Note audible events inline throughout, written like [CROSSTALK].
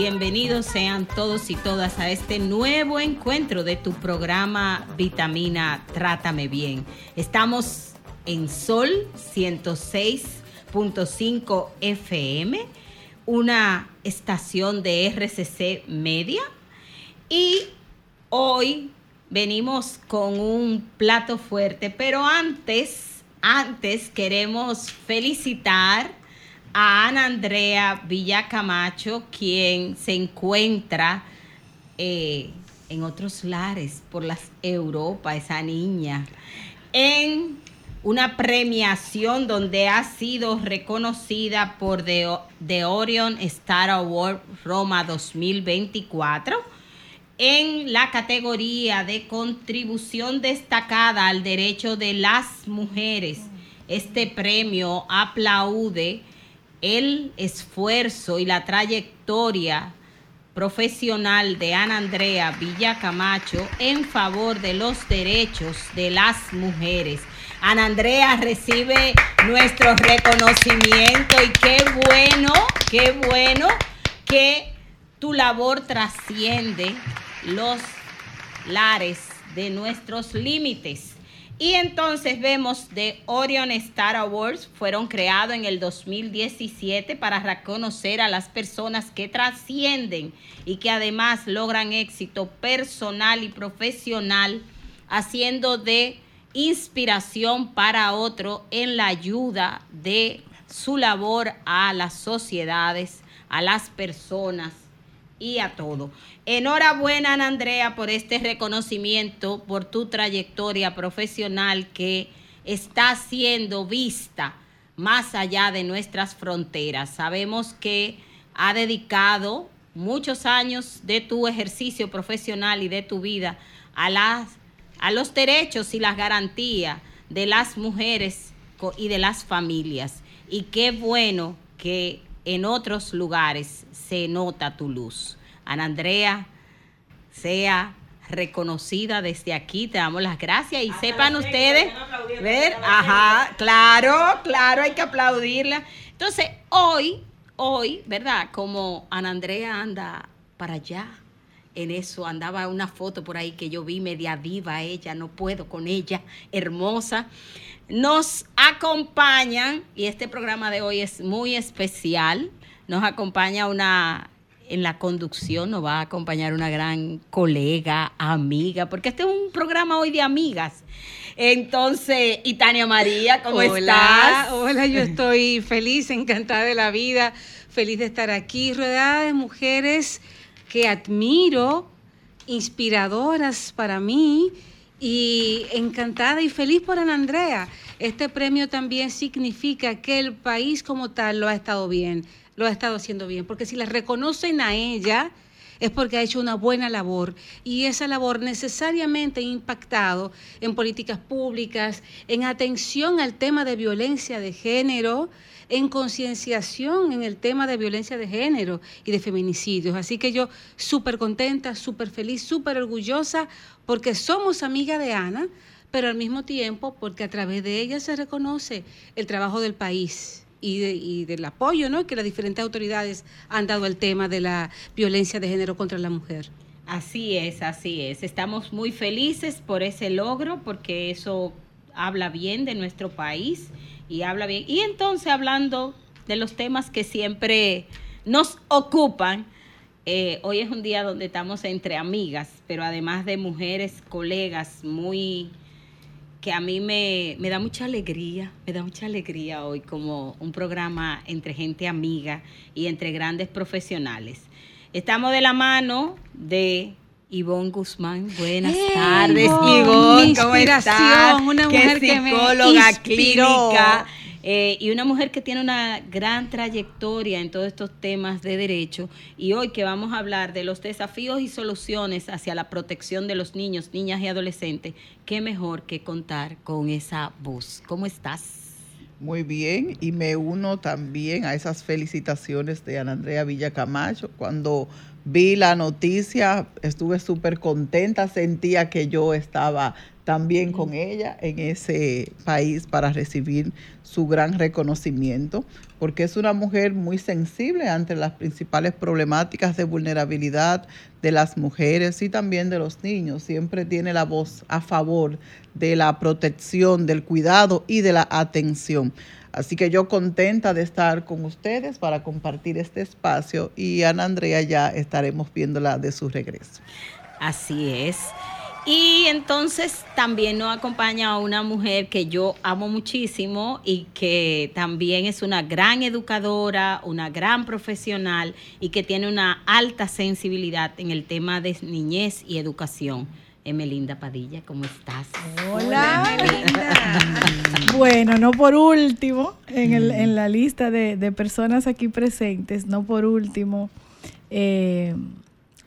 bienvenidos sean todos y todas a este nuevo encuentro de tu programa Vitamina Trátame Bien. Estamos en Sol 106.5 FM, una estación de RCC Media y hoy venimos con un plato fuerte, pero antes, antes queremos felicitar a Ana Andrea Villacamacho, quien se encuentra eh, en otros lares por las Europa, esa niña, en una premiación donde ha sido reconocida por The, The Orion Star Award Roma 2024 en la categoría de contribución destacada al derecho de las mujeres. Este premio aplaude el esfuerzo y la trayectoria profesional de Ana Andrea Villacamacho en favor de los derechos de las mujeres. Ana Andrea recibe nuestro reconocimiento y qué bueno, qué bueno que tu labor trasciende los lares de nuestros límites. Y entonces vemos de Orion Star Awards fueron creados en el 2017 para reconocer a las personas que trascienden y que además logran éxito personal y profesional haciendo de inspiración para otro en la ayuda de su labor a las sociedades, a las personas y a todo. Enhorabuena, Ana Andrea, por este reconocimiento, por tu trayectoria profesional que está siendo vista más allá de nuestras fronteras. Sabemos que ha dedicado muchos años de tu ejercicio profesional y de tu vida a, las, a los derechos y las garantías de las mujeres y de las familias. Y qué bueno que en otros lugares se nota tu luz. Ana Andrea, sea reconocida desde aquí, te damos las gracias y sepan ustedes, ver, ajá, claro, claro, hay que aplaudirla. Entonces, hoy, hoy, ¿verdad? Como Ana Andrea anda para allá, en eso andaba una foto por ahí que yo vi media diva ella, no puedo con ella, hermosa. Nos acompañan, y este programa de hoy es muy especial, nos acompaña una, en la conducción nos va a acompañar una gran colega, amiga, porque este es un programa hoy de amigas. Entonces, y Tania María, ¿cómo hola, estás? Hola, yo estoy feliz, encantada de la vida, feliz de estar aquí, rodeada de mujeres que admiro, inspiradoras para mí y encantada y feliz por Ana Andrea. Este premio también significa que el país como tal lo ha estado bien, lo ha estado haciendo bien, porque si la reconocen a ella, es porque ha hecho una buena labor y esa labor necesariamente ha impactado en políticas públicas, en atención al tema de violencia de género, en concienciación en el tema de violencia de género y de feminicidios. Así que yo súper contenta, súper feliz, súper orgullosa porque somos amiga de Ana, pero al mismo tiempo porque a través de ella se reconoce el trabajo del país y, de- y del apoyo ¿no? que las diferentes autoridades han dado al tema de la violencia de género contra la mujer. Así es, así es. Estamos muy felices por ese logro porque eso habla bien de nuestro país y habla bien. Y entonces hablando de los temas que siempre nos ocupan, eh, hoy es un día donde estamos entre amigas, pero además de mujeres, colegas muy que a mí me, me da mucha alegría, me da mucha alegría hoy como un programa entre gente amiga y entre grandes profesionales. Estamos de la mano de Ivonne Guzmán. Buenas ¡Hey, tardes, Ivonne! ¿Cómo inspiración, estás? una Qué mujer que me psicóloga inspiró. clínica. eh, y una mujer que tiene una gran trayectoria en todos estos temas de derecho. Y hoy que vamos a hablar de los desafíos y soluciones hacia la protección de los niños, niñas y adolescentes, qué mejor que contar con esa voz. ¿Cómo estás? Muy bien, y me uno también a esas felicitaciones de Ana Andrea Villacamacho. Cuando vi la noticia, estuve súper contenta, sentía que yo estaba también con ella en ese país para recibir su gran reconocimiento, porque es una mujer muy sensible ante las principales problemáticas de vulnerabilidad de las mujeres y también de los niños. Siempre tiene la voz a favor de la protección, del cuidado y de la atención. Así que yo contenta de estar con ustedes para compartir este espacio y Ana Andrea ya estaremos viéndola de su regreso. Así es. Y entonces también nos acompaña una mujer que yo amo muchísimo y que también es una gran educadora, una gran profesional y que tiene una alta sensibilidad en el tema de niñez y educación. Emelinda Padilla, ¿cómo estás? Hola. Bueno, no por último, en, el- en la lista de, de personas aquí presentes, no por último, eh,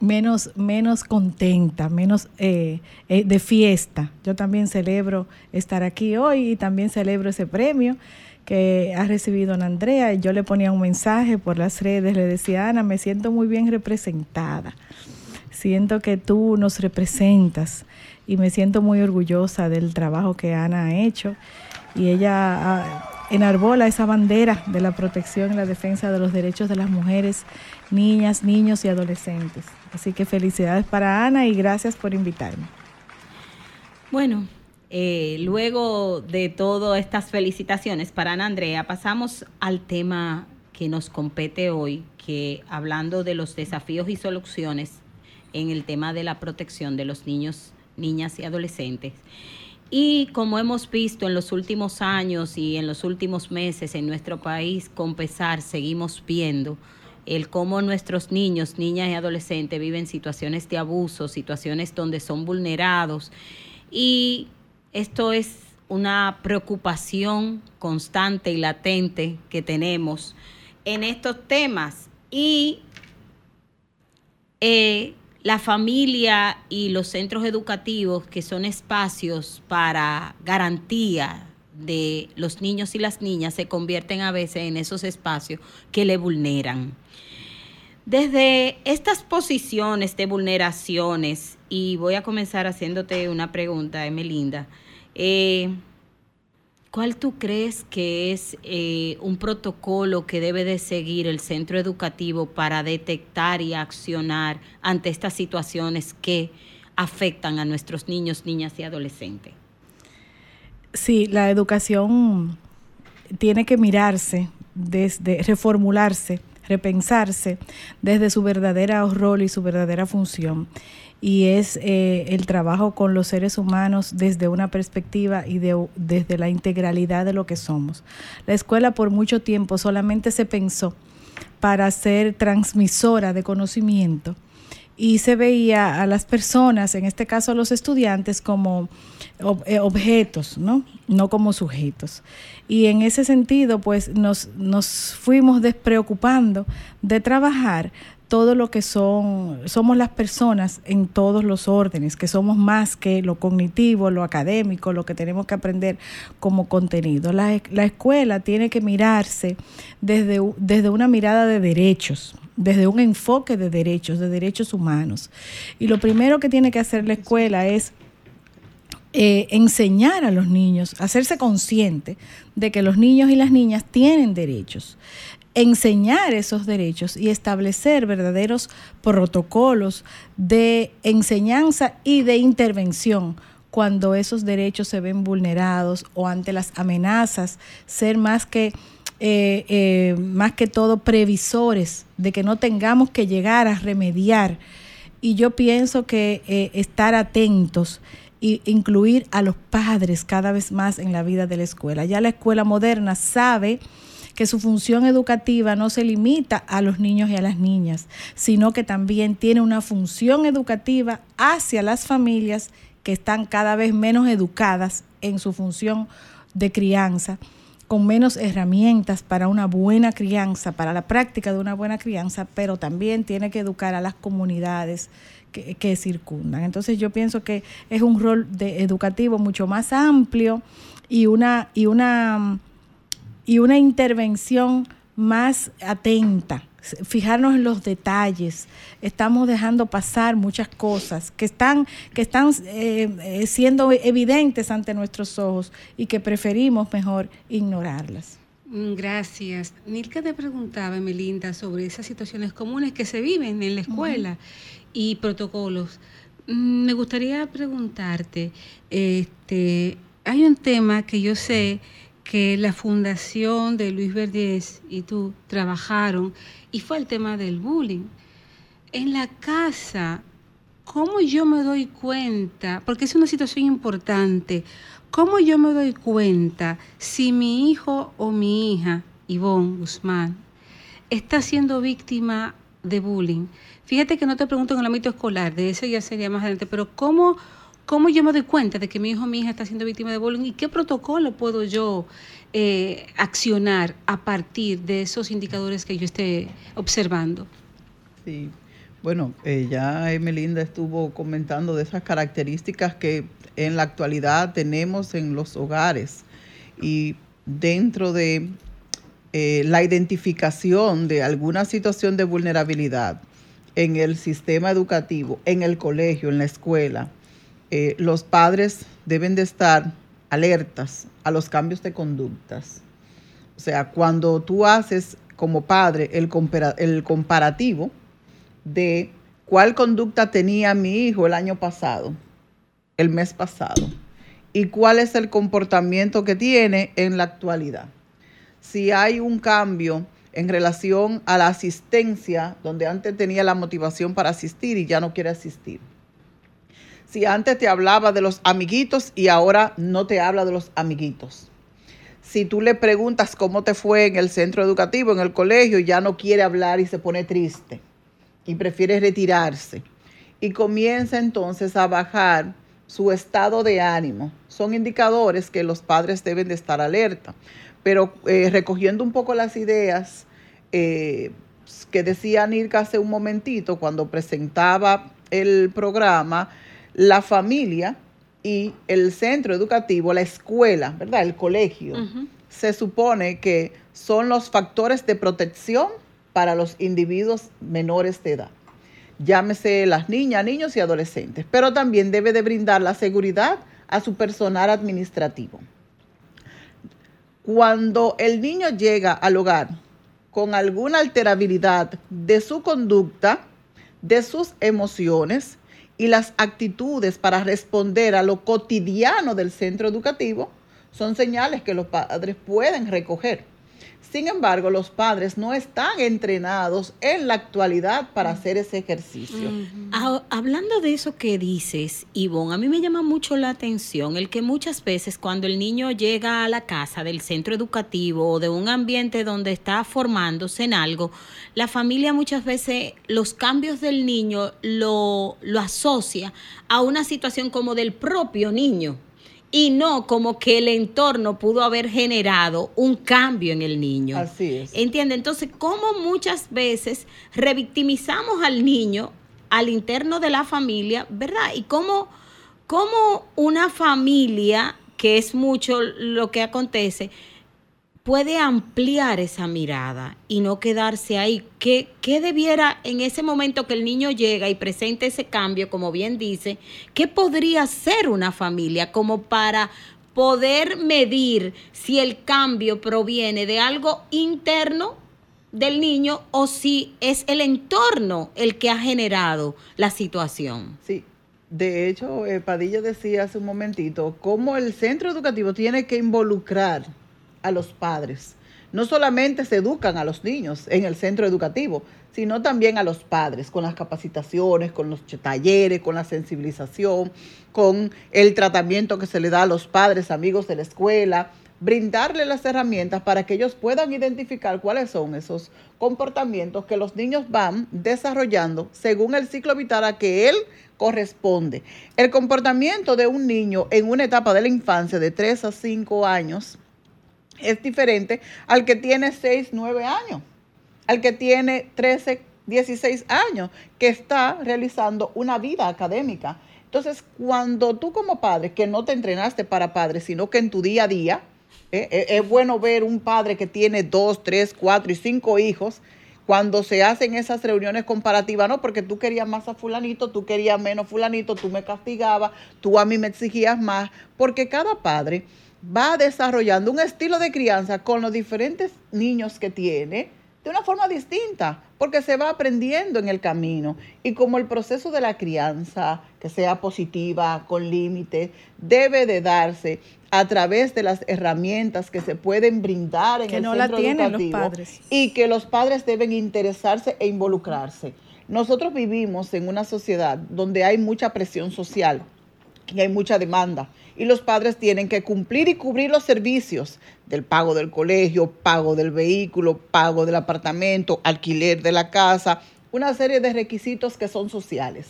menos, menos contenta, menos eh, eh, de fiesta. Yo también celebro estar aquí hoy y también celebro ese premio que ha recibido Ana Andrea. Yo le ponía un mensaje por las redes, le decía, Ana, me siento muy bien representada. Siento que tú nos representas y me siento muy orgullosa del trabajo que Ana ha hecho. Y ella ah, enarbola esa bandera de la protección y la defensa de los derechos de las mujeres, niñas, niños y adolescentes. Así que felicidades para Ana y gracias por invitarme. Bueno, eh, luego de todas estas felicitaciones para Ana Andrea, pasamos al tema que nos compete hoy, que hablando de los desafíos y soluciones en el tema de la protección de los niños, niñas y adolescentes. Y como hemos visto en los últimos años y en los últimos meses en nuestro país, con pesar seguimos viendo el cómo nuestros niños, niñas y adolescentes viven situaciones de abuso, situaciones donde son vulnerados. Y esto es una preocupación constante y latente que tenemos en estos temas. Y eh, la familia y los centros educativos, que son espacios para garantía de los niños y las niñas, se convierten a veces en esos espacios que le vulneran. Desde estas posiciones de vulneraciones, y voy a comenzar haciéndote una pregunta, Emelinda, eh, ¿cuál tú crees que es eh, un protocolo que debe de seguir el centro educativo para detectar y accionar ante estas situaciones que afectan a nuestros niños, niñas y adolescentes? Sí, la educación tiene que mirarse desde reformularse, repensarse desde su verdadera rol y su verdadera función. Y es eh, el trabajo con los seres humanos desde una perspectiva y de- desde la integralidad de lo que somos. La escuela por mucho tiempo solamente se pensó para ser transmisora de conocimiento y se veía a las personas, en este caso a los estudiantes, como eh, objetos, ¿no? No como sujetos. Y en ese sentido, pues nos, nos fuimos despreocupando de trabajar todo lo que son, somos las personas en todos los órdenes, que somos más que lo cognitivo, lo académico, lo que tenemos que aprender como contenido. La, la escuela tiene que mirarse desde, desde una mirada de derechos, desde un enfoque de derechos, de derechos humanos. Y lo primero que tiene que hacer la escuela es eh, enseñar a los niños, hacerse consciente de que los niños y las niñas tienen derechos, enseñar esos derechos y establecer verdaderos protocolos de enseñanza y de intervención cuando esos derechos se ven vulnerados o ante las amenazas, ser más que eh, eh, más que todo previsores de que no tengamos que llegar a remediar. Y yo pienso que eh, estar atentos e incluir a los padres cada vez más en la vida de la escuela. Ya la escuela moderna sabe que su función educativa no se limita a los niños y a las niñas, sino que también tiene una función educativa hacia las familias que están cada vez menos educadas en su función de crianza, con menos herramientas para una buena crianza, para la práctica de una buena crianza, pero también tiene que educar a las comunidades que, que circundan. Entonces yo pienso que es un rol de educativo mucho más amplio y una, y una y una intervención más atenta, fijarnos en los detalles. Estamos dejando pasar muchas cosas que están, que están eh, eh, siendo evidentes ante nuestros ojos y que preferimos mejor ignorarlas. Mm, Gracias. Nilka te preguntaba, Melinda, sobre esas situaciones comunes que se viven en la escuela y protocolos. Mm, Me gustaría preguntarte, este, hay un tema que yo sé que la fundación de Luis Verdiés y tú trabajaron y fue el tema del bullying. En la casa, ¿cómo yo me doy cuenta? Porque es una situación importante. ¿Cómo yo me doy cuenta si mi hijo o mi hija, Ivonne Guzmán, está siendo víctima de bullying? Fíjate que no te pregunto en el ámbito escolar, de eso ya sería más adelante, pero ¿cómo, cómo yo me doy cuenta de que mi hijo o mi hija está siendo víctima de bullying y qué protocolo puedo yo eh, accionar a partir de esos indicadores que yo esté observando? Sí, bueno, eh, ya Emelinda estuvo comentando de esas características que en la actualidad tenemos en los hogares. Y dentro de eh, la identificación de alguna situación de vulnerabilidad en el sistema educativo, en el colegio, en la escuela, eh, los padres deben de estar alertas a los cambios de conductas. O sea, cuando tú haces como padre el, el comparativo de cuál conducta tenía mi hijo el año pasado, el mes pasado, y cuál es el comportamiento que tiene en la actualidad. Si hay un cambio en relación a la asistencia, donde antes tenía la motivación para asistir y ya no quiere asistir. Si antes te hablaba de los amiguitos y ahora no te habla de los amiguitos. Si tú le preguntas cómo te fue en el centro educativo, en el colegio, ya no quiere hablar y se pone triste y prefiere retirarse. Y comienza entonces a bajar su estado de ánimo. Son indicadores que los padres deben de estar alerta. Pero eh, recogiendo un poco las ideas eh, que decía Nirka hace un momentito cuando presentaba el programa, la familia y el centro educativo, la escuela, ¿verdad? El colegio, se supone que son los factores de protección para los individuos menores de edad. Llámese las niñas, niños y adolescentes, pero también debe de brindar la seguridad a su personal administrativo. Cuando el niño llega al hogar con alguna alterabilidad de su conducta, de sus emociones y las actitudes para responder a lo cotidiano del centro educativo, son señales que los padres pueden recoger. Sin embargo, los padres no están entrenados en la actualidad para hacer ese ejercicio. Hablando de eso que dices, Ivonne, a mí me llama mucho la atención el que muchas veces cuando el niño llega a la casa del centro educativo o de un ambiente donde está formándose en algo, la familia muchas veces los cambios del niño lo, lo asocia a una situación como del propio niño. Y no como que el entorno pudo haber generado un cambio en el niño. Así es. ¿Entiende? Entonces, ¿cómo muchas veces revictimizamos al niño al interno de la familia, verdad? Y cómo, cómo una familia, que es mucho lo que acontece, puede ampliar esa mirada y no quedarse ahí. ¿Qué, ¿Qué, debiera en ese momento que el niño llega y presenta ese cambio, como bien dice, qué podría ser una familia como para poder medir si el cambio proviene de algo interno del niño o si es el entorno el que ha generado la situación? Sí. De hecho, eh, Padilla decía hace un momentito cómo el centro educativo tiene que involucrar a los padres. No solamente se educan a los niños en el centro educativo, sino también a los padres, con las capacitaciones, con los talleres, con la sensibilización, con el tratamiento que se le da a los padres, amigos de la escuela, brindarle las herramientas para que ellos puedan identificar cuáles son esos comportamientos que los niños van desarrollando según el ciclo vital a que él corresponde. El comportamiento de un niño en una etapa de la infancia de 3 a 5 años es diferente al que tiene 6, 9 años, al que tiene 13, 16 años, que está realizando una vida académica. Entonces, cuando tú como padre, que no te entrenaste para padre, sino que en tu día a día, eh, eh, es bueno ver un padre que tiene dos, tres, cuatro y cinco hijos, cuando se hacen esas reuniones comparativas, no, porque tú querías más a fulanito, tú querías menos fulanito, tú me castigabas, tú a mí me exigías más, porque cada padre va desarrollando un estilo de crianza con los diferentes niños que tiene de una forma distinta, porque se va aprendiendo en el camino. Y como el proceso de la crianza, que sea positiva, con límites, debe de darse a través de las herramientas que se pueden brindar en Que el no la centro tienen los educativo padres. y que los padres deben interesarse e involucrarse. Nosotros vivimos en una sociedad donde hay mucha presión social y hay mucha demanda. Y los padres tienen que cumplir y cubrir los servicios del pago del colegio, pago del vehículo, pago del apartamento, alquiler de la casa, una serie de requisitos que son sociales.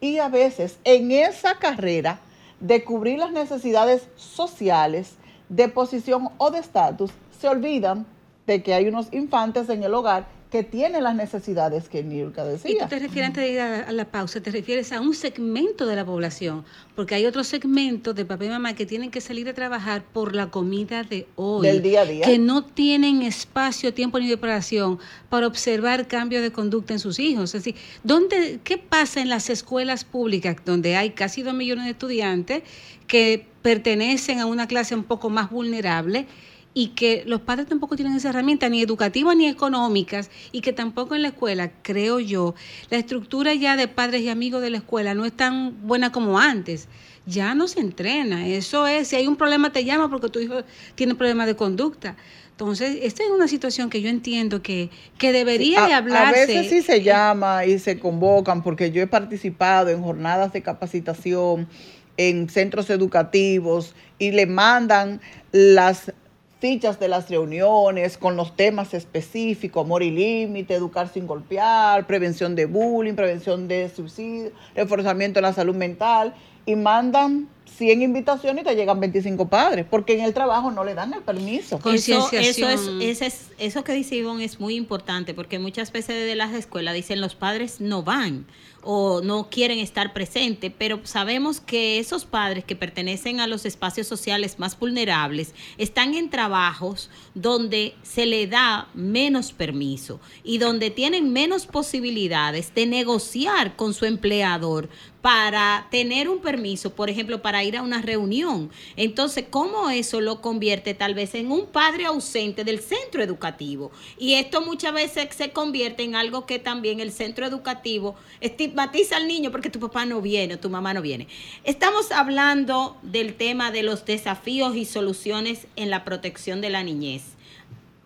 Y a veces en esa carrera de cubrir las necesidades sociales, de posición o de estatus, se olvidan de que hay unos infantes en el hogar que tienen las necesidades que Nilka Y decía. tú te refieres, antes de ir a, la pausa, te refieres a un segmento de la población, porque hay otros segmentos de papá y mamá que tienen que salir a trabajar por la comida de hoy. Del día a día. Que no tienen espacio, tiempo ni preparación para observar cambios de conducta en sus hijos. Es decir, ¿dónde, ¿qué pasa en las escuelas públicas donde hay casi dos millones de estudiantes que pertenecen a una clase un poco más vulnerable? Y que los padres tampoco tienen esa herramienta, ni educativas ni económicas, y que tampoco en la escuela, creo yo, la estructura ya de padres y amigos de la escuela no es tan buena como antes. Ya no se entrena. Eso es, si hay un problema te llama porque tu hijo tiene problemas de conducta. Entonces, esta es una situación que yo entiendo que, que debería a, de a hablarse. veces sí se llama y se convocan porque yo he participado en jornadas de capacitación en centros educativos y le mandan las fichas de las reuniones con los temas específicos, amor y límite, educar sin golpear, prevención de bullying, prevención de suicidio, reforzamiento de la salud mental, y mandan 100 invitaciones y te llegan 25 padres, porque en el trabajo no le dan el permiso. Eso, eso, es, Concienciación. ese es- eso que dice Ivonne es muy importante porque muchas veces de las escuelas dicen los padres no van o no quieren estar presentes, pero sabemos que esos padres que pertenecen a los espacios sociales más vulnerables están en trabajos donde se le da menos permiso y donde tienen menos posibilidades de negociar con su empleador para tener un permiso, por ejemplo, para ir a una reunión. Entonces, ¿cómo eso lo convierte tal vez en un padre ausente del centro educativo? Y esto muchas veces se convierte en algo que también el centro educativo estigmatiza al niño porque tu papá no viene o tu mamá no viene. Estamos hablando del tema de los desafíos y soluciones en la protección de la niñez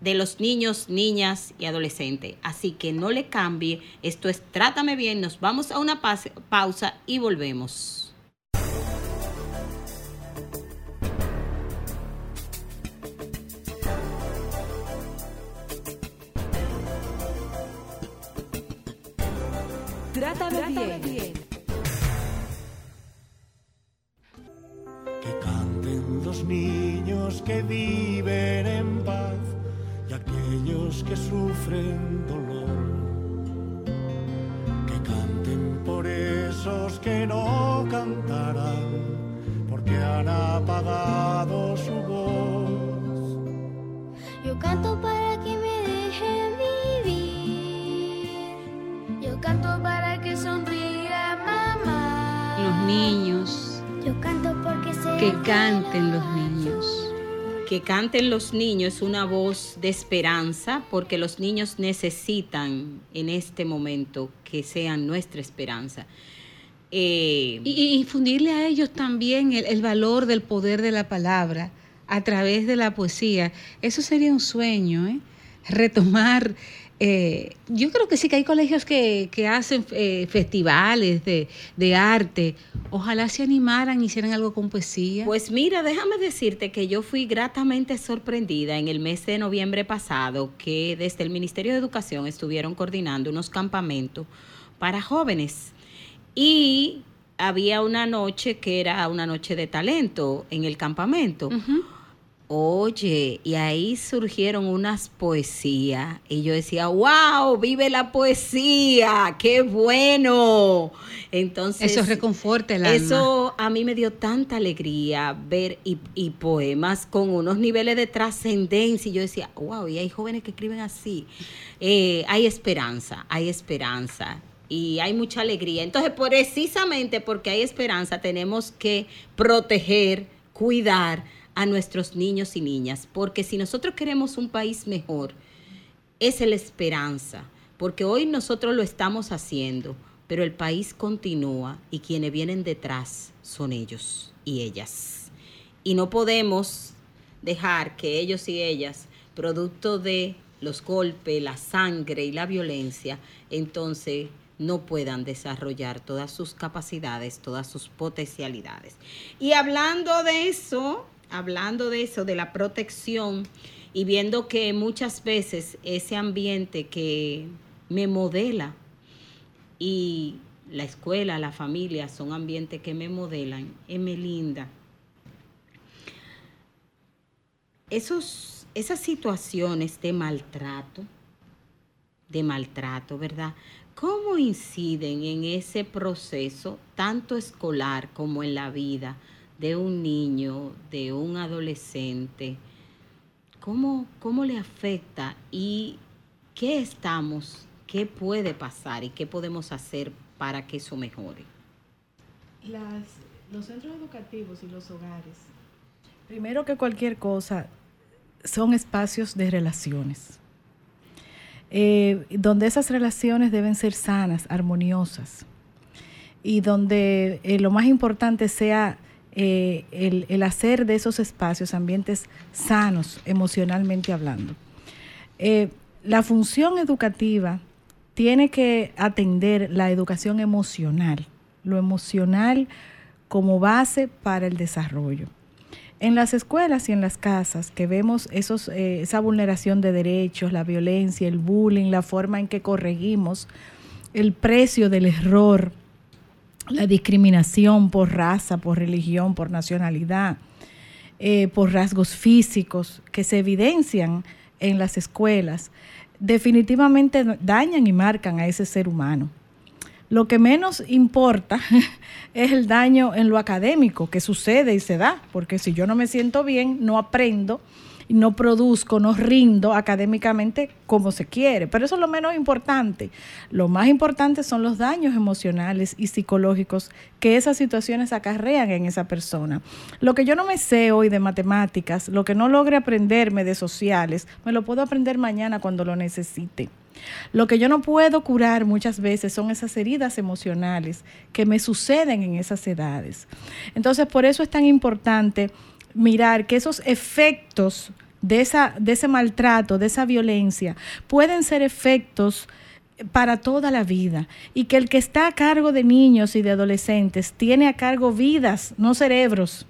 de los niños, niñas y adolescentes. Así que no le cambie. Esto es Trátame bien. Nos vamos a una pausa y volvemos. Trátame bien. Que canten que viven en aquellos que sufren dolor. Que canten por esos que no cantarán, porque han apagado su voz. Yo canto para que me dejen vivir. Yo canto para que sonría mamá. Los niños, Yo canto porque sé que canten los niños. Que canten los niños una voz de esperanza, porque los niños necesitan en este momento que sean nuestra esperanza. Eh, Y, infundirle a ellos también el, el valor del poder de la palabra a través de la poesía. Eso sería un sueño, ¿eh? Retomar. Eh, yo creo que sí que hay colegios que, que hacen eh, festivales de, de arte. Ojalá se animaran, hicieran algo con poesía. Pues mira, déjame decirte que yo fui gratamente sorprendida en el mes de noviembre pasado que desde el Ministerio de Educación estuvieron coordinando unos campamentos para jóvenes y había una noche que era una noche de talento en el campamento. Oye, y ahí surgieron unas poesías y yo decía, wow, vive la poesía, qué bueno. Entonces, Eso reconforta el alma. eso a mí me dio tanta alegría ver y, y poemas con unos niveles de trascendencia. Y yo decía, wow, y hay jóvenes que escriben así. Eh, hay esperanza, hay esperanza. Y hay mucha alegría. Entonces, precisamente porque hay esperanza, tenemos que proteger, cuidar a nuestros niños y niñas. Porque si nosotros queremos un país mejor, es la esperanza, porque hoy nosotros lo estamos haciendo, pero el país continúa y quienes vienen detrás son ellos y ellas. Y no podemos dejar que ellos y ellas, producto de los golpes, la sangre y la violencia, entonces no puedan desarrollar todas sus capacidades, todas sus potencialidades. Y hablando de eso, hablando de eso, de la protección, y viendo que muchas veces ese ambiente que me modela y la escuela, la familia son ambientes que me modelan, es linda. Esos, esas situaciones de maltrato, de maltrato, ¿verdad? ¿Cómo inciden en ese proceso, tanto escolar como en la vida de un niño, de un adolescente? ¿Cómo, cómo le afecta y qué estamos, qué puede pasar y qué podemos hacer para que eso mejore? Las- los centros educativos y los hogares, primero que cualquier cosa, son espacios de relaciones, eh, donde esas relaciones deben ser sanas, armoniosas, y donde eh, lo más importante sea eh, el, hacer de esos espacios ambientes sanos, emocionalmente hablando. Eh, la función educativa tiene que atender la educación emocional, lo emocional como base para el desarrollo. En las escuelas y en las casas que vemos eh, esa vulneración de derechos, la violencia, el bullying, la forma en que corregimos el precio del error, la discriminación por raza, por religión, por nacionalidad, eh, por rasgos físicos que se evidencian en las escuelas, definitivamente dañan y marcan a ese ser humano. Lo que menos importa [LAUGHS] es el daño en lo académico que sucede y se da, porque si yo no me siento bien, no aprendo, no produzco, no rindo académicamente como se quiere. Pero eso es lo menos importante. Lo más importante son los daños emocionales y psicológicos que esas situaciones acarrean en esa persona. Lo que yo no me sé hoy de matemáticas, lo que no logre aprenderme de sociales, me lo puedo aprender mañana cuando lo necesite. Lo que yo no puedo curar muchas veces son esas heridas emocionales que me suceden en esas edades. Entonces, por eso es tan importante mirar que esos efectos de, esa, de ese maltrato, de esa violencia, pueden ser efectos para toda la vida y que el que está a cargo de niños y de adolescentes tiene a cargo vidas, no cerebros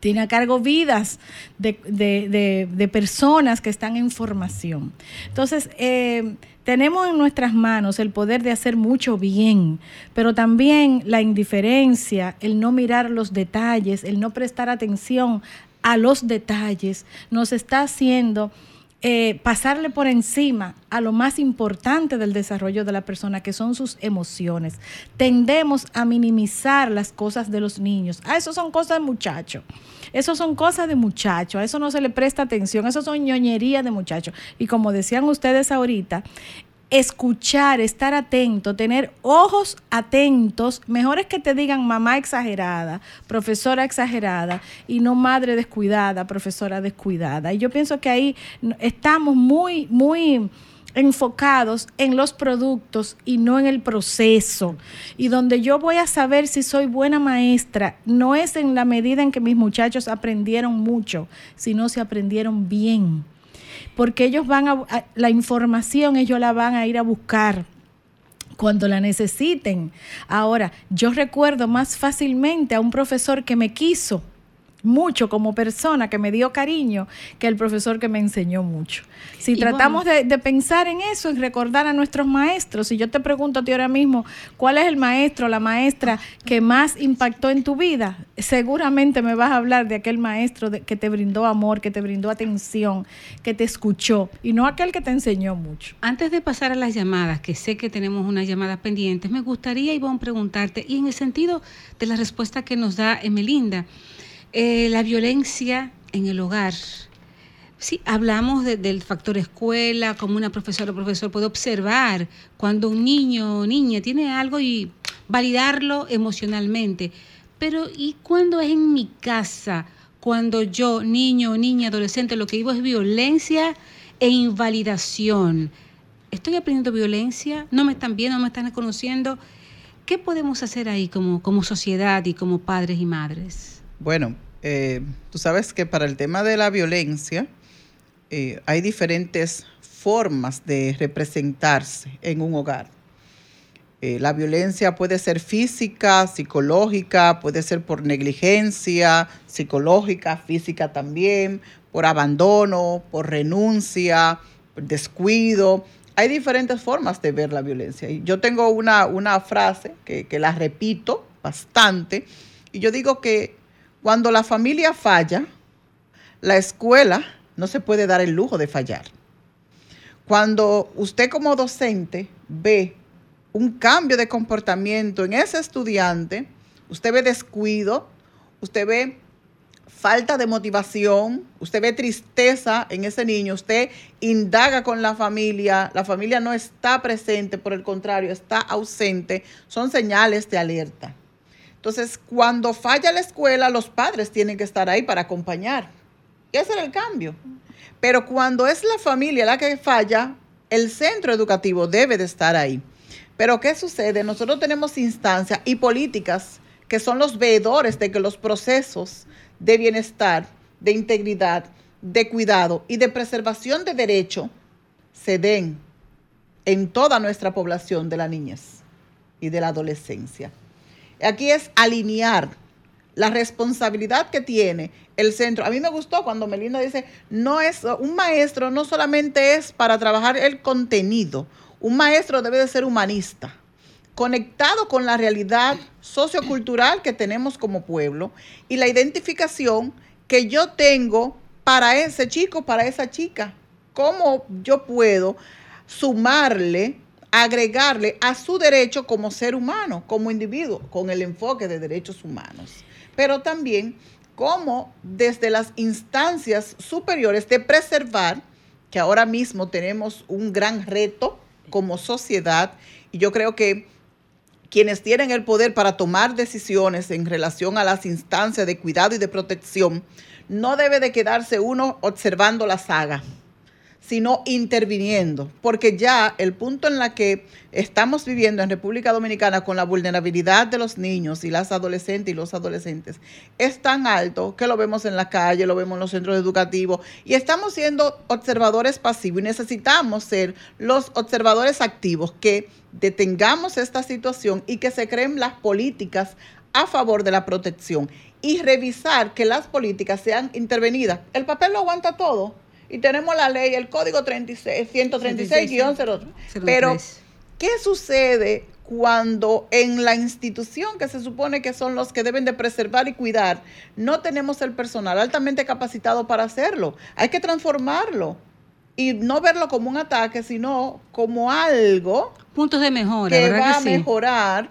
tiene a cargo vidas de, de, de, de, personas que están en formación. Entonces, eh, tenemos en nuestras manos el poder de hacer mucho bien, pero también la indiferencia, el no mirar los detalles, el no prestar atención a los detalles, nos está haciendo eh, pasarle por encima a lo más importante del desarrollo de la persona, que son sus emociones. Tendemos a minimizar las cosas de los niños. Ah, eso son cosas de muchachos. Eso son cosas de muchachos, a eso no se le presta atención, eso son ñoñerías de muchachos. Y como decían ustedes ahorita, escuchar, estar atento, tener ojos atentos, mejor es que te digan mamá exagerada, profesora exagerada y no madre descuidada, profesora descuidada. Y yo pienso que ahí estamos muy, muy enfocados en los productos y no en el proceso. Y donde yo voy a saber si soy buena maestra, no es en la medida en que mis muchachos aprendieron mucho, sino si aprendieron bien porque ellos van a, la información ellos la van a ir a buscar cuando la necesiten. Ahora, yo recuerdo más fácilmente a un profesor que me quiso mucho como persona, que me dio cariño, que el profesor que me enseñó mucho. Si Y tratamos bueno. de, de pensar en eso, en recordar a nuestros maestros, si yo te pregunto a ti ahora mismo, ¿cuál es el maestro, la maestra que más impactó en tu vida? Seguramente me vas a hablar de aquel maestro de- que te brindó amor, que te brindó atención, que te escuchó, y no aquel que te enseñó mucho. Antes de pasar a las llamadas, que sé que tenemos unas llamadas pendientes, me gustaría, Ivonne, preguntarte, y en el sentido de la respuesta que nos da Emelinda, eh, la violencia en el hogar. Sí, hablamos de- del factor escuela, como una profesora o profesor puede observar cuando un niño o niña tiene algo y validarlo emocionalmente. Pero ¿y cuando es en mi casa? Cuando yo, niño o niña, adolescente, lo que vivo es violencia e invalidación. Estoy aprendiendo violencia, no me están viendo, no me están reconociendo. ¿Qué podemos hacer ahí como, como sociedad y como padres y madres? Bueno, eh, tú sabes que para el tema de la violencia eh, hay diferentes formas de representarse en un hogar. Eh, la violencia puede ser física, psicológica, puede ser por negligencia, psicológica, física también, por abandono, por renuncia, por descuido. Hay diferentes formas de ver la violencia. Yo tengo una, una frase que, que la repito bastante, y yo digo que cuando la familia falla, la escuela no se puede dar el lujo de fallar. Cuando usted como docente ve un cambio de comportamiento en ese estudiante, usted ve descuido, usted ve falta de motivación, usted ve tristeza en ese niño, usted indaga con la familia, la familia no está presente, por el contrario, está ausente, son señales de alerta. Entonces, cuando falla la escuela, los padres tienen que estar ahí para acompañar. Y ese era el cambio. Pero cuando es la familia la que falla, el centro educativo debe de estar ahí. Pero ¿qué sucede? Nosotros tenemos instancias y políticas que son los veedores de que los procesos de bienestar, de integridad, de cuidado y de preservación de derecho se den en toda nuestra población de la niñez y de la adolescencia. Aquí es alinear la responsabilidad que tiene el centro. A mí me gustó cuando Melinda dice, no es un maestro no solamente es para trabajar el contenido, un maestro debe de ser humanista, conectado con la realidad sociocultural que tenemos como pueblo y la identificación que yo tengo para ese chico, para esa chica. ¿Cómo yo puedo sumarle, agregarle a su derecho como ser humano, como individuo, con el enfoque de derechos humanos? Pero también cómo desde las instancias superiores de preservar, que ahora mismo tenemos un gran reto como sociedad, y yo creo que quienes tienen el poder para tomar decisiones en relación a las instancias de cuidado y de protección, no debe de quedarse uno observando la saga, sino interviniendo, porque ya el punto en la que estamos viviendo en República Dominicana con la vulnerabilidad de los niños y las adolescentes y los adolescentes es tan alto que lo vemos en la calle, lo vemos en los centros educativos y estamos siendo observadores pasivos y necesitamos ser los observadores activos que detengamos esta situación y que se creen las políticas a favor de la protección y revisar que las políticas sean intervenidas. El papel lo aguanta todo y tenemos la ley, el código 36, 136-03, pero ¿Qué sucede cuando en la institución que se supone que son los que deben de preservar y cuidar, no tenemos el personal altamente capacitado para hacerlo? Hay que transformarlo y no verlo como un ataque, sino como algo Puntos de mejora, que ¿verdad va que a mejorar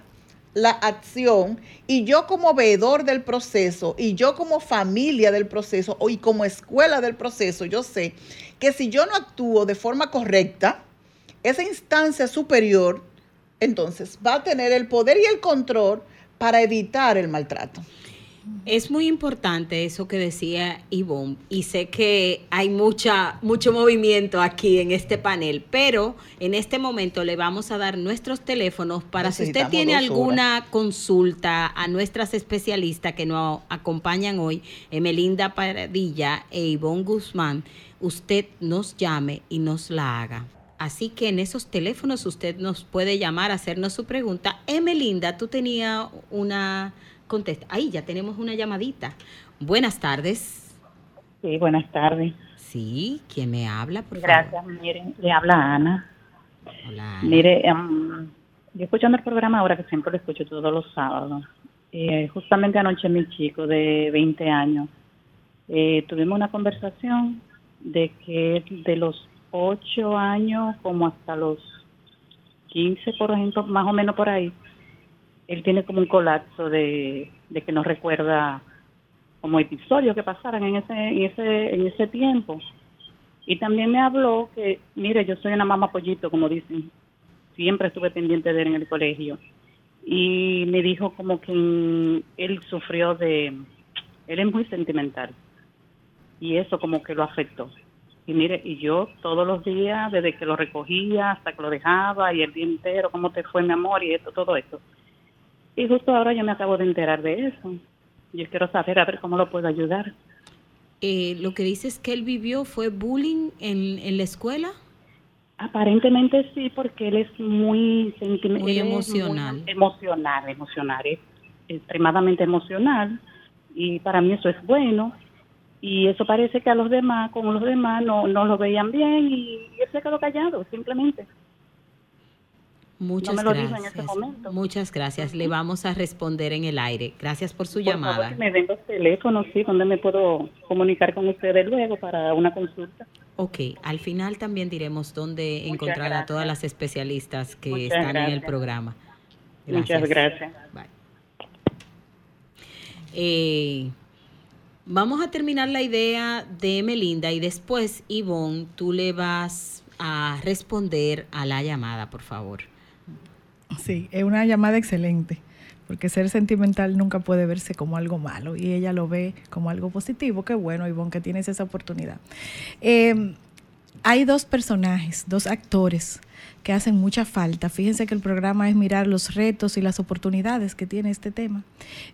la acción y yo como veedor del proceso y yo como familia del proceso y como escuela del proceso, yo sé que si yo no actúo de forma correcta, esa instancia superior entonces va a tener el poder y el control para evitar el maltrato. Es muy importante eso que decía Ivonne y sé que hay mucha mucho movimiento aquí en este panel, pero en este momento le vamos a dar nuestros teléfonos para si usted tiene alguna consulta a nuestras especialistas que nos acompañan hoy, Emelinda Paradilla e Ivonne Guzmán, usted nos llame y nos la haga. Así que en esos teléfonos usted nos puede llamar, hacernos su pregunta. Emelinda, tú tenías una contesta. Ahí ya tenemos una llamadita. Buenas tardes. Sí, buenas tardes. Sí, ¿quién me habla? Por Gracias, miren, le habla Ana. favor. Hola. Mire, em, yo escuchando el programa ahora, que siempre lo escucho todos los sábados, eh, justamente anoche mi chico de 20 años, eh, tuvimos una conversación de que de los 8 años como hasta los 15, por ejemplo, más o menos por ahí, él tiene como un colapso de, que no recuerda como episodios que pasaran en ese, en ese, en ese tiempo. Y también me habló que, mire, yo soy una mamá pollito, como dicen. Siempre estuve pendiente de él en el colegio. Y me dijo como que él sufrió de... Él es muy sentimental. Y eso como que lo afectó. Y mire, y yo todos los días, desde que lo recogía hasta que lo dejaba, y el día entero, ¿cómo te fue, mi amor? Y esto, todo esto. Y justo ahora yo me acabo de enterar de eso. Yo quiero saber a ver cómo lo puedo ayudar. Eh, lo que dices que él vivió fue bullying en, en la escuela. Aparentemente sí, porque él es muy sentimental. Muy emocional. emocional, emocional. Es extremadamente emocional. Y para mí eso es bueno. Y eso parece que a los demás, con los demás, no, no lo veían bien y, y él se quedó callado, simplemente. Muchas me lo dijo en gracias. momento. Muchas gracias. Le vamos a responder en el aire. Gracias por su Por llamada. favor, que me den los teléfonos, sí, donde me puedo comunicar con ustedes luego para una consulta. Ok, al final también diremos dónde encontrar a gracias. todas las especialistas que Muchas están en el gracias. programa. Muchas gracias. Bye. Eh, vamos a terminar la idea de Melinda y después, Ivonne, tú le vas a responder a la llamada, por favor. Sí, es una llamada excelente, porque ser sentimental nunca puede verse como algo malo y ella lo ve como algo positivo. Qué bueno, Ivonne, que tienes esa oportunidad. Eh, hay dos personajes, dos actores que hacen mucha falta. Fíjense que el programa es mirar los retos y las oportunidades que tiene este tema.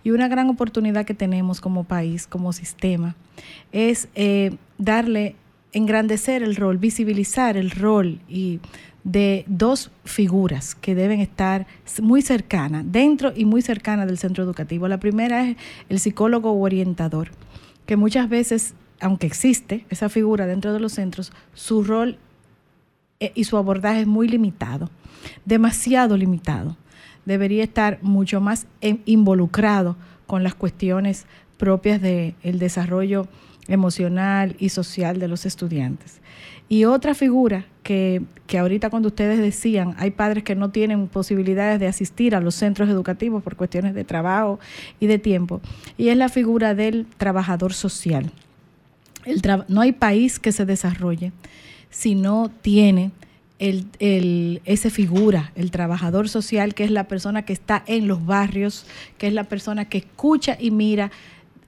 Y una gran oportunidad que tenemos como país, como sistema, es eh, darle, engrandecer el rol, visibilizar el rol y de dos figuras que deben estar muy cercanas, dentro y muy cercanas del centro educativo. La primera es el psicólogo orientador, que muchas veces, aunque existe esa figura dentro de los centros, su rol eh, y su abordaje es muy limitado, demasiado limitado. Debería estar mucho más en- involucrado con las cuestiones propias del desarrollo emocional y social de los estudiantes. Y otra figura que, que ahorita cuando ustedes decían, hay padres que no tienen posibilidades de asistir a los centros educativos por cuestiones de trabajo y de tiempo, y es la figura del trabajador social. El no hay país que se desarrolle si no tiene el, el- esa figura, el trabajador social, que es la persona que está en los barrios, que es la persona que escucha y mira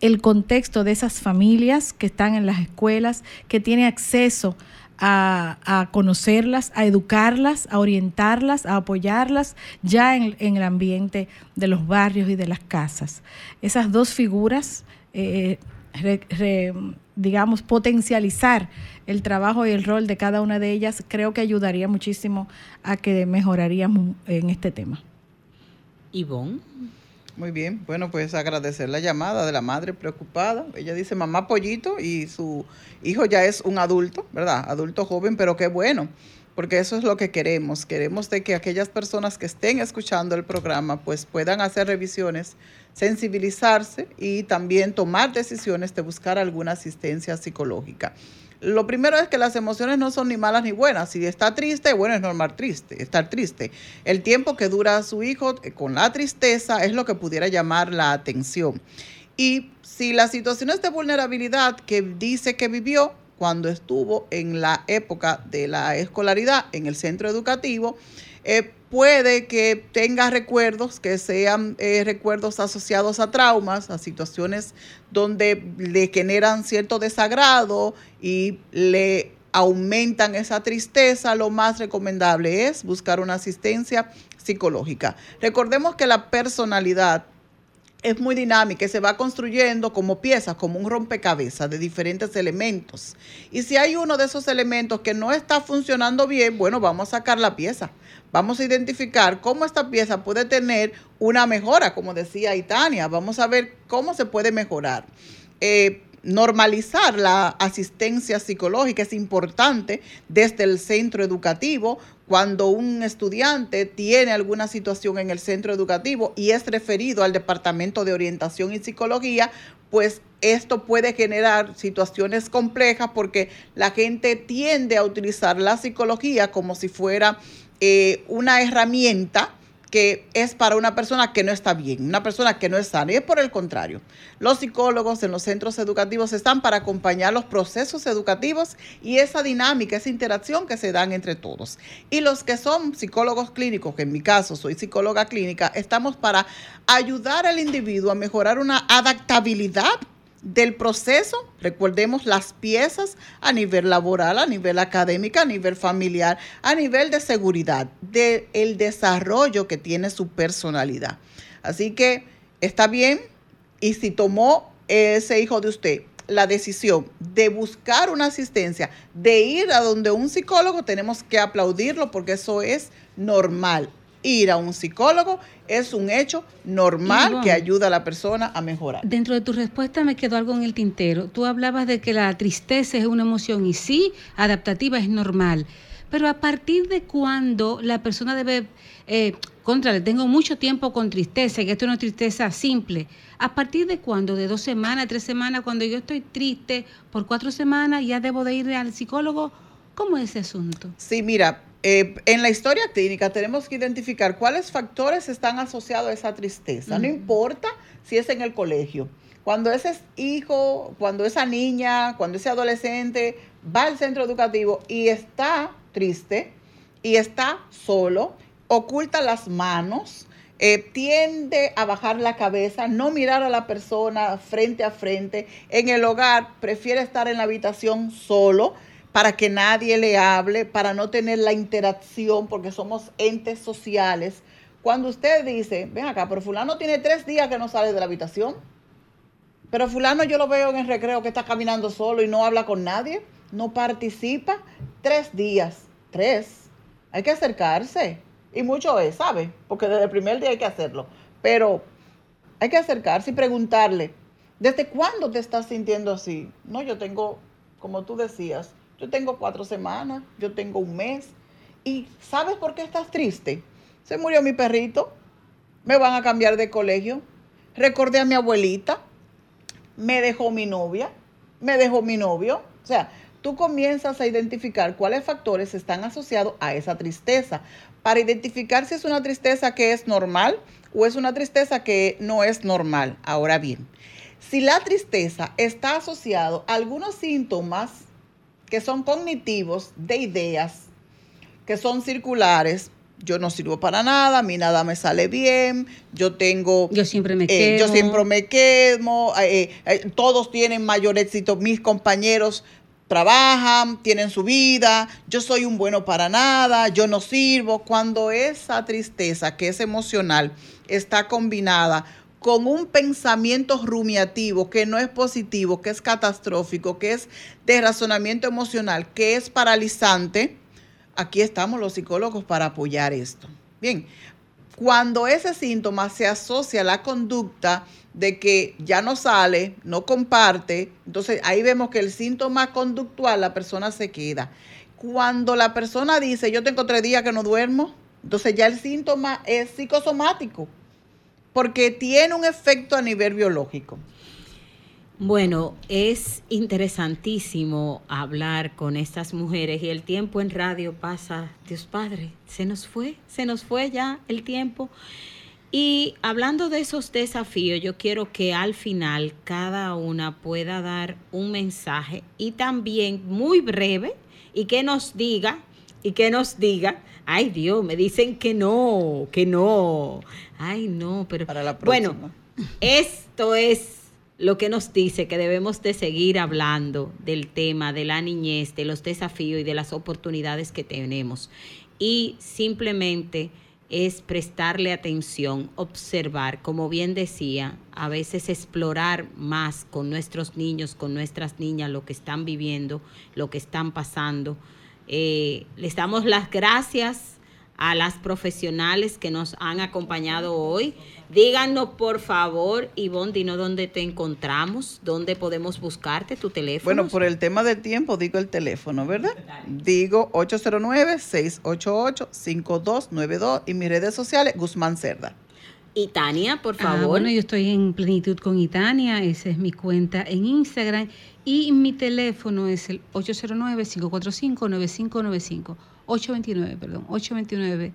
el contexto de esas familias que están en las escuelas, que tiene acceso a, a conocerlas, a educarlas, a orientarlas, a apoyarlas ya en, el ambiente de los barrios y de las casas. Esas dos figuras, eh, digamos, potencializar el trabajo y el rol de cada una de ellas, creo que ayudaría muchísimo a que mejoraríamos en este tema. Ivonne. Muy bien, bueno, pues agradecer la llamada de la madre preocupada. Ella dice mamá pollito y su hijo ya es un adulto, ¿verdad? Adulto joven, pero qué bueno porque eso es lo que queremos. Queremos de que aquellas personas que estén escuchando el programa pues puedan hacer revisiones, sensibilizarse y también tomar decisiones de buscar alguna asistencia psicológica. Lo primero es que las emociones no son ni malas ni buenas. Si está triste, bueno, es normal triste, estar triste. El tiempo que dura su hijo eh, con la tristeza es lo que pudiera llamar la atención. Y si las situaciones de vulnerabilidad que dice que vivió cuando estuvo en la época de la escolaridad en el centro educativo, eh, puede que tenga recuerdos que sean eh, recuerdos asociados a traumas, a situaciones donde le generan cierto desagrado y le aumentan esa tristeza, lo más recomendable es buscar una asistencia psicológica. Recordemos que la personalidad es muy dinámica y se va construyendo como piezas, como un rompecabezas de diferentes elementos. Y si hay uno de esos elementos que no está funcionando bien, bueno, vamos a sacar la pieza. Vamos a identificar cómo esta pieza puede tener una mejora, como decía Itania. Vamos a ver cómo se puede mejorar. Eh, normalizar la asistencia psicológica es importante desde el centro educativo. Cuando un estudiante tiene alguna situación en el centro educativo y es referido al Departamento de Orientación y Psicología, pues esto puede generar situaciones complejas porque la gente tiende a utilizar la psicología como si fuera eh, una herramienta que es para una persona que no está bien, una persona que no es sana. Y es por el contrario. Los psicólogos en los centros educativos están para acompañar los procesos educativos y esa dinámica, esa interacción que se dan entre todos. Y los que son psicólogos clínicos, que en mi caso soy psicóloga clínica, estamos para ayudar al individuo a mejorar una adaptabilidad del proceso, recordemos las piezas a nivel laboral, a nivel académico, a nivel familiar, a nivel de seguridad, del el desarrollo que tiene su personalidad. Así que está bien y si tomó ese hijo de usted la decisión de buscar una asistencia, de ir a donde un psicólogo, tenemos que aplaudirlo porque eso es normal ir a un psicólogo es un hecho normal Ivonne. que ayuda a la persona a mejorar. Dentro de tu respuesta me quedó algo en el tintero. Tú hablabas de que la tristeza es una emoción y sí, adaptativa es normal. Pero a partir de cuándo la persona debe, eh, contra, le tengo mucho tiempo con tristeza, y que esto es una tristeza simple. ¿A partir de cuándo? ¿De dos semanas, tres semanas? Cuando yo estoy triste por cuatro semanas, ya debo de ir al psicólogo. ¿Cómo es ese asunto? Sí, mira, eh, en la historia clínica tenemos que identificar cuáles factores están asociados a esa tristeza. No importa si es en el colegio. Cuando ese hijo, cuando esa niña, cuando ese adolescente va al centro educativo y está triste y está solo, oculta las manos, eh, tiende a bajar la cabeza, no mirar a la persona frente a frente. En el hogar prefiere estar en la habitación solo para que nadie le hable, para no tener la interacción, porque somos entes sociales. Cuando usted dice, ven acá, pero fulano tiene tres días que no sale de la habitación, pero fulano yo lo veo en el recreo que está caminando solo y no habla con nadie, no participa, tres días, tres, hay que acercarse. Y mucho es, ¿sabe? Porque desde el primer día hay que hacerlo. Pero hay que acercarse y preguntarle, ¿desde cuándo te estás sintiendo así? No, yo tengo, como tú decías, yo tengo cuatro semanas, yo tengo un mes. ¿Y sabes por qué estás triste? Se murió mi perrito, me van a cambiar de colegio, recordé a mi abuelita, me dejó mi novia, me dejó mi novio. O sea, tú comienzas a identificar cuáles factores están asociados a esa tristeza para identificar si es una tristeza que es normal o es una tristeza que no es normal. Ahora bien, si la tristeza está asociado a algunos síntomas que son cognitivos de ideas, que son circulares, yo no sirvo para nada, a mí nada me sale bien, yo tengo... Yo siempre me eh, yo quemo. siempre me quemo, eh, eh, todos tienen mayor éxito, mis compañeros trabajan, tienen su vida, yo soy un bueno para nada, yo no sirvo. Cuando esa tristeza que es emocional está combinada con un pensamiento rumiativo que no es positivo, que es catastrófico, que es de razonamiento emocional, que es paralizante, aquí estamos los psicólogos para apoyar esto. Bien, cuando ese síntoma se asocia a la conducta de que ya no sale, no comparte, entonces ahí vemos que el síntoma conductual la persona se queda. cuando la persona dice, yo tengo tres días que no duermo, entonces ya el síntoma es psicosomático, porque tiene un efecto a nivel biológico. Bueno, es interesantísimo hablar con estas mujeres y el tiempo en radio pasa, Dios Padre, se nos fue, se nos fue ya el tiempo. Y hablando de esos desafíos, yo quiero que al final cada una pueda dar un mensaje y también muy breve y que nos diga, y que nos diga, ay Dios, me dicen que no, que no, ay no, pero Para la bueno, esto es lo que nos dice que debemos de seguir hablando del tema de la niñez, de los desafíos y de las oportunidades que tenemos. Y simplemente es prestarle atención, observar, como bien decía, a veces explorar más con nuestros niños, con nuestras niñas, lo que están viviendo, lo que están pasando. Eh, les damos las gracias a las profesionales que nos han acompañado hoy. Díganos, por favor, Ivonne, dinos dónde te encontramos, dónde podemos buscarte, tu teléfono. Bueno, por el tema de tiempo digo el teléfono, ¿verdad? Digo 809-688-5292 y mis redes sociales, Guzmán Cerda. Y Tania, por Ah, favor. bueno, yo estoy en plenitud con Itania, esa es mi cuenta en Instagram y mi teléfono es el 809-545-9595. 829, perdón, 829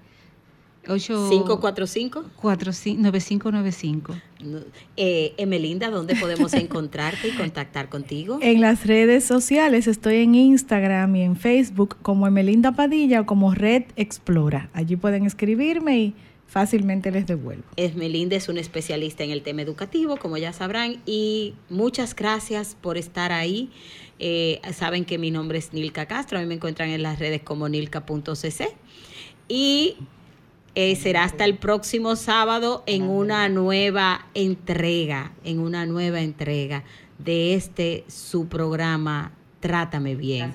8 545. 9595. No, Eh, Emelinda, ¿dónde podemos encontrarte y contactar contigo? En las redes sociales estoy en Instagram y en Facebook como Emelinda Padilla o como Red Explora. Allí pueden escribirme y fácilmente les devuelvo. Esmelinda es una especialista en el tema educativo, como ya sabrán, y muchas gracias por estar ahí. Eh, saben que mi nombre es Nilka Castro, a mí me encuentran en las redes como nilka.cc. Y eh, será hasta el próximo sábado en una nueva entrega, en una nueva entrega de este su programa Trátame Bien.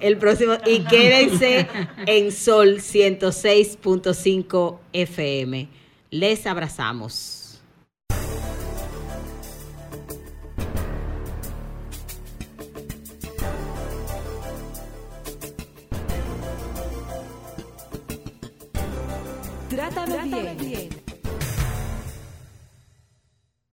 El próximo, y quédense [LAUGHS] en Sol 106.5 FM. Les abrazamos. Trátame bien.